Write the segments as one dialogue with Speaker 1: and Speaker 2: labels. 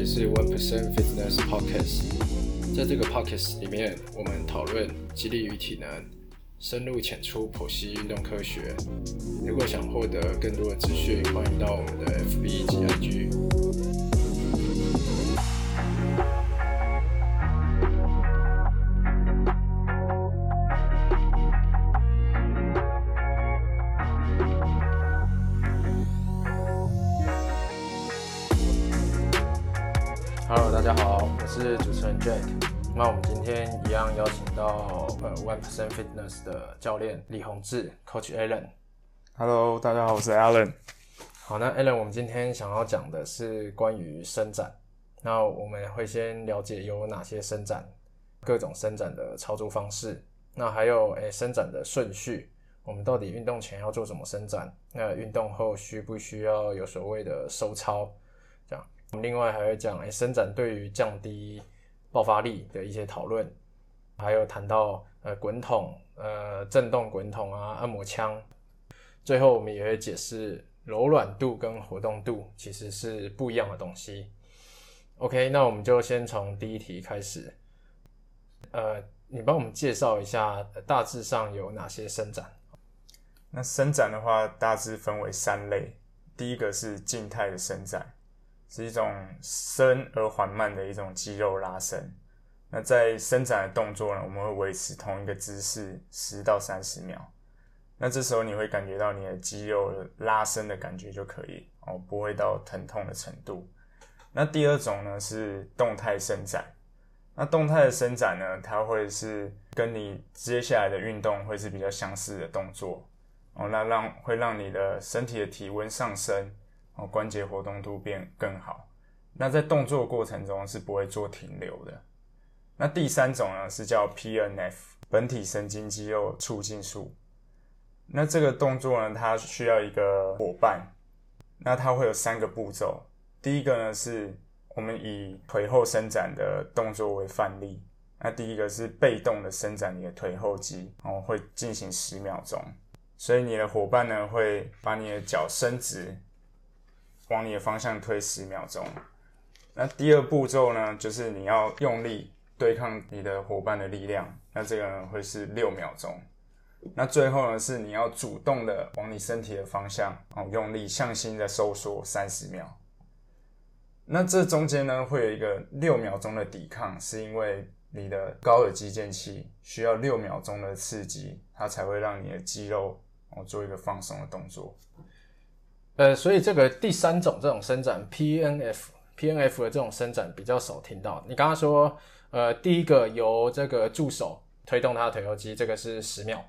Speaker 1: 也是 One Percent Fitness Podcast，在这个 Podcast 里面，我们讨论激励与体能，深入浅出剖析运动科学。如果想获得更多的资讯，欢迎到我们的 FB 及 IG。Hello，大家好，我是主持人 Jack。那我们今天一样邀请到呃 One Percent Fitness 的教练李宏志 Coach Alan。
Speaker 2: Hello，大家好，我是 Allen。
Speaker 1: 好，那 Allen，我们今天想要讲的是关于伸展。那我们会先了解有哪些伸展，各种伸展的操作方式，那还有诶、伸展的顺序。我们到底运动前要做什么伸展？那运动后需不需要有所谓的收操？我们另外还会讲诶、伸展对于降低爆发力的一些讨论，还有谈到呃滚筒、呃震动滚筒啊、按摩枪。最后我们也会解释柔软度跟活动度其实是不一样的东西。OK，那我们就先从第一题开始。呃，你帮我们介绍一下大致上有哪些伸展？
Speaker 2: 那伸展的话，大致分为三类。第一个是静态的伸展，是一种深而缓慢的一种肌肉拉伸。那在伸展的动作呢，我们会维持同一个姿势十到三十秒。那这时候你会感觉到你的肌肉拉伸的感觉就可以哦，不会到疼痛的程度。那第二种呢是动态伸展。那动态的伸展呢，它会是跟你接下来的运动会是比较相似的动作哦，那让会让你的身体的体温上升哦，关节活动度变更好。那在动作过程中是不会做停留的。那第三种呢是叫 PNF 本体神经肌肉促进术。那这个动作呢，它需要一个伙伴，那它会有三个步骤。第一个呢是我们以腿后伸展的动作为范例，那第一个是被动的伸展你的腿后肌，哦，会进行十秒钟。所以你的伙伴呢会把你的脚伸直，往你的方向推十秒钟。那第二步骤呢，就是你要用力对抗你的伙伴的力量，那这个呢会是六秒钟。那最后呢是你要主动的往你身体的方向哦用力向心的收缩三十秒。那这中间呢，会有一个六秒钟的抵抗，是因为你的高尔基腱器需要六秒钟的刺激，它才会让你的肌肉哦做一个放松的动作。
Speaker 1: 呃，所以这个第三种这种伸展 PNF PNF 的这种伸展比较少听到。你刚刚说，呃，第一个由这个助手推动他的腿后肌，这个是十秒。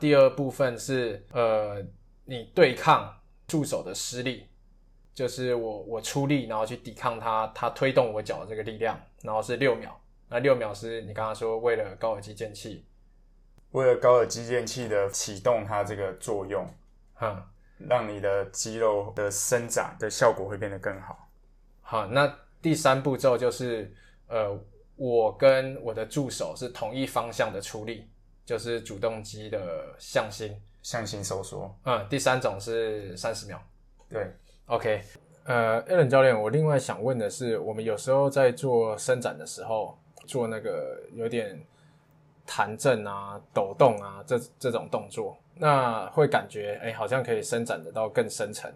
Speaker 1: 第二部分是呃，你对抗助手的施力。就是我我出力，然后去抵抗他，他推动我脚的这个力量，然后是六秒。那六秒是你刚刚说为了高尔基腱器，
Speaker 2: 为了高尔基腱器的启动它这个作用，
Speaker 1: 哈，
Speaker 2: 让你的肌肉的伸展的效果会变得更好。
Speaker 1: 好，那第三步骤就是呃，我跟我的助手是同一方向的出力，就是主动肌的向心，
Speaker 2: 向心收缩。
Speaker 1: 嗯，第三种是三十秒。
Speaker 2: 对。
Speaker 1: OK，呃，Alan 教练，我另外想问的是，我们有时候在做伸展的时候，做那个有点弹震啊、抖动啊这这种动作，那会感觉哎、好像可以伸展得到更深层。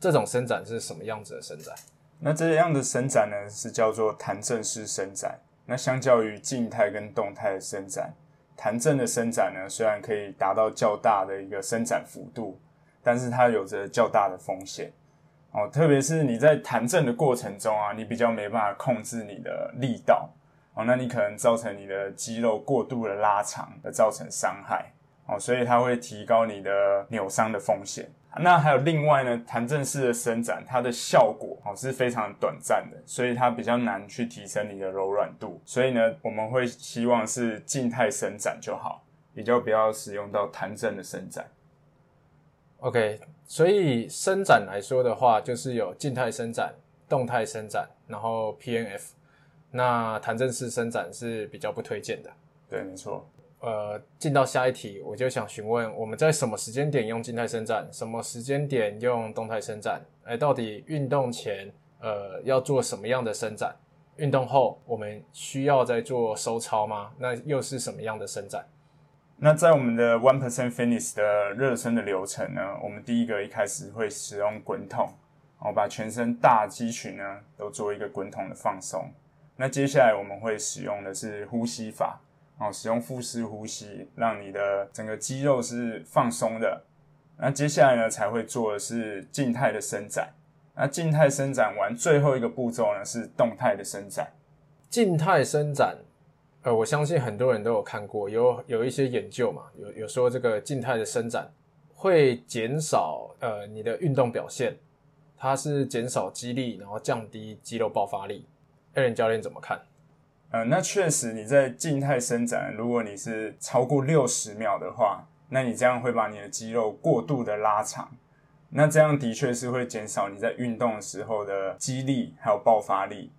Speaker 1: 这种伸展是什么样子的伸展？
Speaker 2: 那这样的伸展呢，是叫做弹震式伸展。那相较于静态跟动态的伸展，弹震的伸展呢，虽然可以达到较大的一个伸展幅度。但是它有着较大的风险哦，特别是你在弹震的过程中啊，你比较没办法控制你的力道哦，那你可能造成你的肌肉过度的拉长，而造成伤害哦，所以它会提高你的扭伤的风险。那还有另外呢，弹震式的伸展，它的效果哦是非常短暂的，所以它比较难去提升你的柔软度。所以呢，我们会希望是静态伸展就好，比较不要使用到弹震的伸展。
Speaker 1: OK，所以伸展来说的话，就是有静态伸展、动态伸展，然后 PNF。那弹震式伸展是比较不推荐的。
Speaker 2: 对，没错。
Speaker 1: 呃，进到下一题，我就想询问，我们在什么时间点用静态伸展，什么时间点用动态伸展？哎，到底运动前呃要做什么样的伸展？运动后我们需要再做收操吗？那又是什么样的伸展？
Speaker 2: 那在我们的 One Percent Fitness 的热身的流程呢，我们第一个一开始会使用滚筒，哦，把全身大肌群呢都做一个滚筒的放松。那接下来我们会使用的是呼吸法，哦，使用腹式呼吸，让你的整个肌肉是放松的。那接下来呢才会做的是静态的伸展。那静态伸展完，最后一个步骤呢是动态的伸展。
Speaker 1: 静态伸展，呃，我相信很多人都有看过，有有一些研究嘛，有有说这个静态的伸展会减少呃你的运动表现，它是减少肌力，然后降低肌肉爆发力。艾伦教练怎么看？
Speaker 2: 呃，那确实你在静态伸展，如果你是超过六十秒的话，那你这样会把你的肌肉过度的拉长。那这样的确是会减少你在运动的时候的肌力还有爆发力，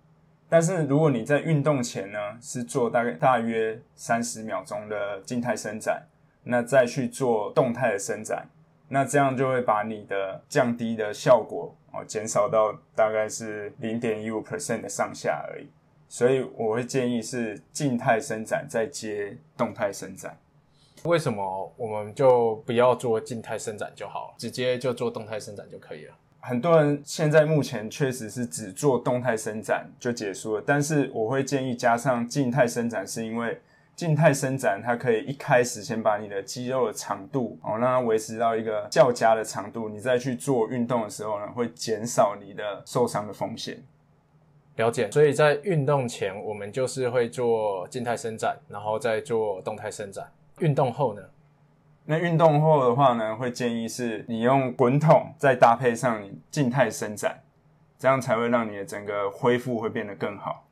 Speaker 2: 但是如果你在运动前呢是做大概大约三十秒钟的静态伸展，那再去做动态的伸展，那这样就会把你的降低的效果哦减少到大概是零点一五 percent 的上下而已，所以我会建议是静态伸展再接动态伸展。
Speaker 1: 为什么我们就不要做静态伸展就好了，直接就做动态伸展就可以了？
Speaker 2: 很多人现在目前确实是只做动态伸展就结束了，但是我会建议加上静态伸展，是因为静态伸展它可以一开始先把你的肌肉的长度哦让它维持到一个较佳的长度，你再去做运动的时候呢，会减少你的受伤的风险。
Speaker 1: 了解，所以在运动前我们就是会做静态伸展，然后再做动态伸展。运动后呢？
Speaker 2: 那运动后的话呢，会建议是你用滚筒再搭配上你静态伸展，这样才会让你的整个恢复会变得更好。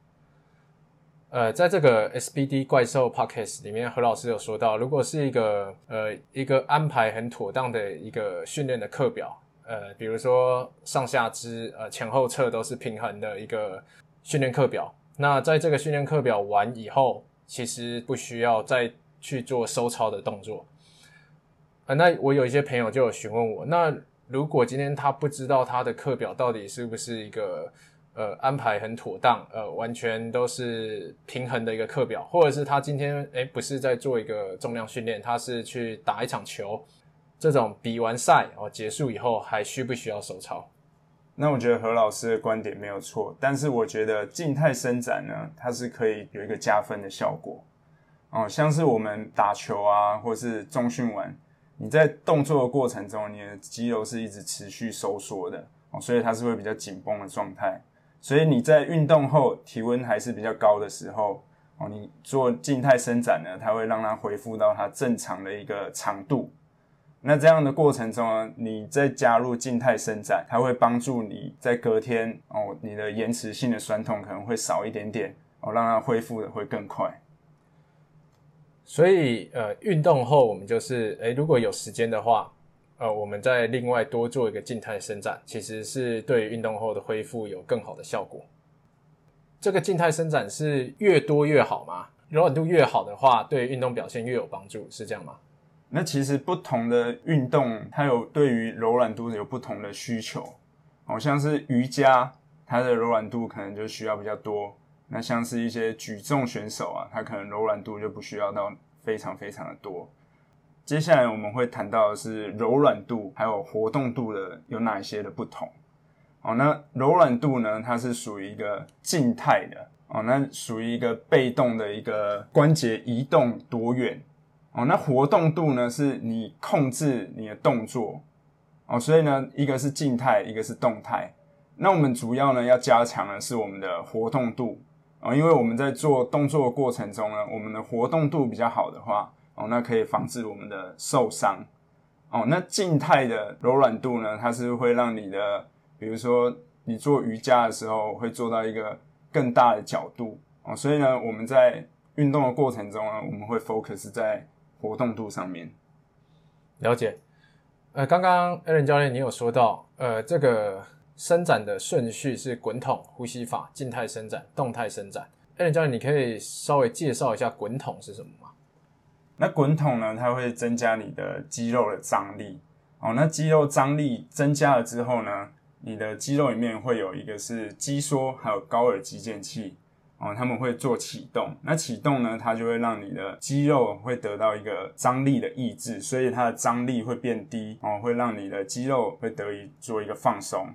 Speaker 1: 呃，在这个 SBD 怪兽 Podcast 里面，何老师有说到，如果是一个呃一个安排很妥当的一个训练的课表，呃，比如说上下肢呃前后侧都是平衡的一个训练课表，那在这个训练课表完以后，其实不需要再。去做收操的动作啊，那我有一些朋友就有询问我，那如果今天他不知道他的课表到底是不是一个呃安排很妥当，呃完全都是平衡的一个课表，或者是他今天诶不是在做一个重量训练，他是去打一场球，这种比完赛哦结束以后还需不需要手操？
Speaker 2: 那我觉得何老师的观点没有错，但是我觉得静态伸展呢，它是可以有一个加分的效果。哦，像是我们打球啊，或是中训完，你在动作的过程中，你的肌肉是一直持续收缩的，哦，所以它是会比较紧绷的状态。所以你在运动后体温还是比较高的时候，哦，你做静态伸展呢，它会让它恢复到它正常的一个长度。那这样的过程中呢，你再加入静态伸展，它会帮助你在隔天哦，你的延迟性的酸痛可能会少一点点，哦，让它恢复的会更快。
Speaker 1: 所以，呃，运动后我们就是，诶，如果有时间的话，呃，我们再另外多做一个静态伸展，其实是对运动后的恢复有更好的效果。这个静态伸展是越多越好吗？柔软度越好的话，对运动表现越有帮助，是这样吗？
Speaker 2: 那其实不同的运动，它有对于柔软度有不同的需求。好像是瑜伽，它的柔软度可能就需要比较多。那像是一些举重选手啊，他可能柔软度就不需要到非常非常的多。接下来我们会谈到的是柔软度还有活动度的有哪一些的不同。哦，那柔软度呢，它是属于一个静态的哦，那属于一个被动的一个关节移动多远哦。那活动度呢，是你控制你的动作哦，所以呢，一个是静态，一个是动态。那我们主要呢要加强的是我们的活动度。哦，因为我们在做动作的过程中呢，我们的活动度比较好的话，哦，那可以防止我们的受伤。哦，那静态的柔软度呢，它是会让你的，比如说你做瑜伽的时候，会做到一个更大的角度。哦，所以呢，我们在运动的过程中呢，我们会 focus 在活动度上面。
Speaker 1: 了解。呃，刚刚艾伦教练你有说到，呃，这个。伸展的顺序是滚筒呼吸法、静态伸展、动态伸展。艾伦教练，你可以稍微介绍一下滚筒是什么吗？
Speaker 2: 那滚筒呢，它会增加你的肌肉的张力。哦，那肌肉张力增加了之后呢，你的肌肉里面会有一个是肌缩，还有高尔肌腱器哦，他们会做启动。那启动呢，它就会让你的肌肉会得到一个张力的抑制，所以它的张力会变低哦，会让你的肌肉会得以做一个放松。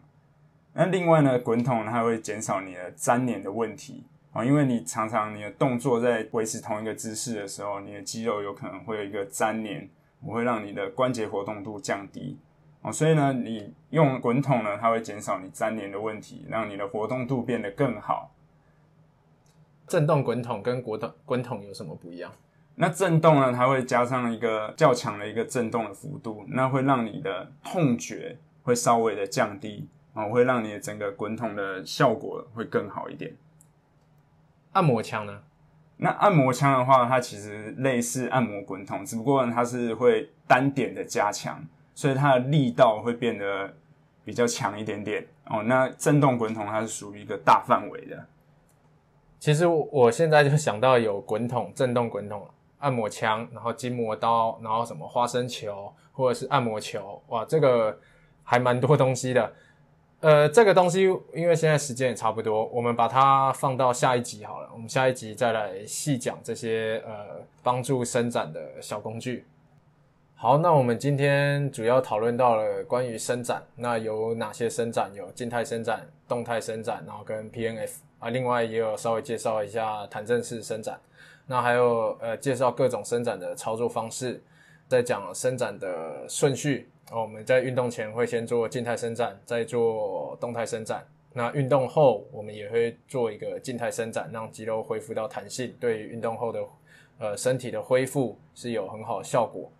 Speaker 2: 那另外呢，滚筒它会减少你的粘连的问题啊，因为你常常你的动作在维持同一个姿势的时候，你的肌肉有可能会有一个粘连，我会让你的关节活动度降低。哦，所以呢，你用滚筒呢，它会减少你粘连的问题，让你的活动度变得更好。
Speaker 1: 震动滚筒跟滚筒滚筒有什么不一样？
Speaker 2: 那震动呢，它会加上一个较强的一个震动的幅度，那会让你的痛觉会稍微的降低，哦，会让你的整个滚筒的效果会更好一点。
Speaker 1: 按摩枪呢？
Speaker 2: 那按摩枪的话，它其实类似按摩滚筒，只不过它是会单点的加强。所以它的力道会变得比较强一点点哦。那震动滚筒它是属于一个大范围的。
Speaker 1: 其实我现在就想到有滚筒、震动滚筒、按摩枪，然后筋膜刀，然后什么花生球或者是按摩球，哇，这个还蛮多东西的。呃，这个东西因为现在时间也差不多，我们把它放到下一集好了。我们下一集再来细讲这些呃帮助伸展的小工具。好，那我们今天主要讨论到了关于伸展，那有哪些伸展？有静态伸展、动态伸展，然后跟 P N F 啊，另外也有稍微介绍一下弹正式伸展，那还有呃介绍各种伸展的操作方式，在讲伸展的顺序。我们在运动前会先做静态伸展，再做动态伸展。那运动后我们也会做一个静态伸展，让肌肉恢复到弹性，对运动后的呃身体的恢复是有很好的效果。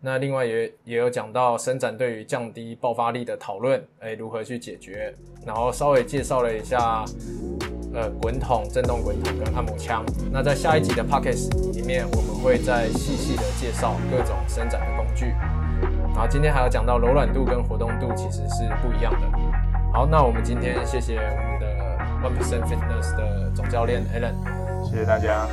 Speaker 1: 那另外也也有讲到伸展对于降低爆发力的讨论，哎，如何去解决？然后稍微介绍了一下，呃，滚筒、震动滚筒跟按摩枪。那在下一集的 pockets 里面，我们会再细细的介绍各种伸展的工具。然后今天还要讲到柔软度跟活动度其实是不一样的。好，那我们今天谢谢我们的 One Percent Fitness 的总教练 Alan，
Speaker 2: 谢谢大家。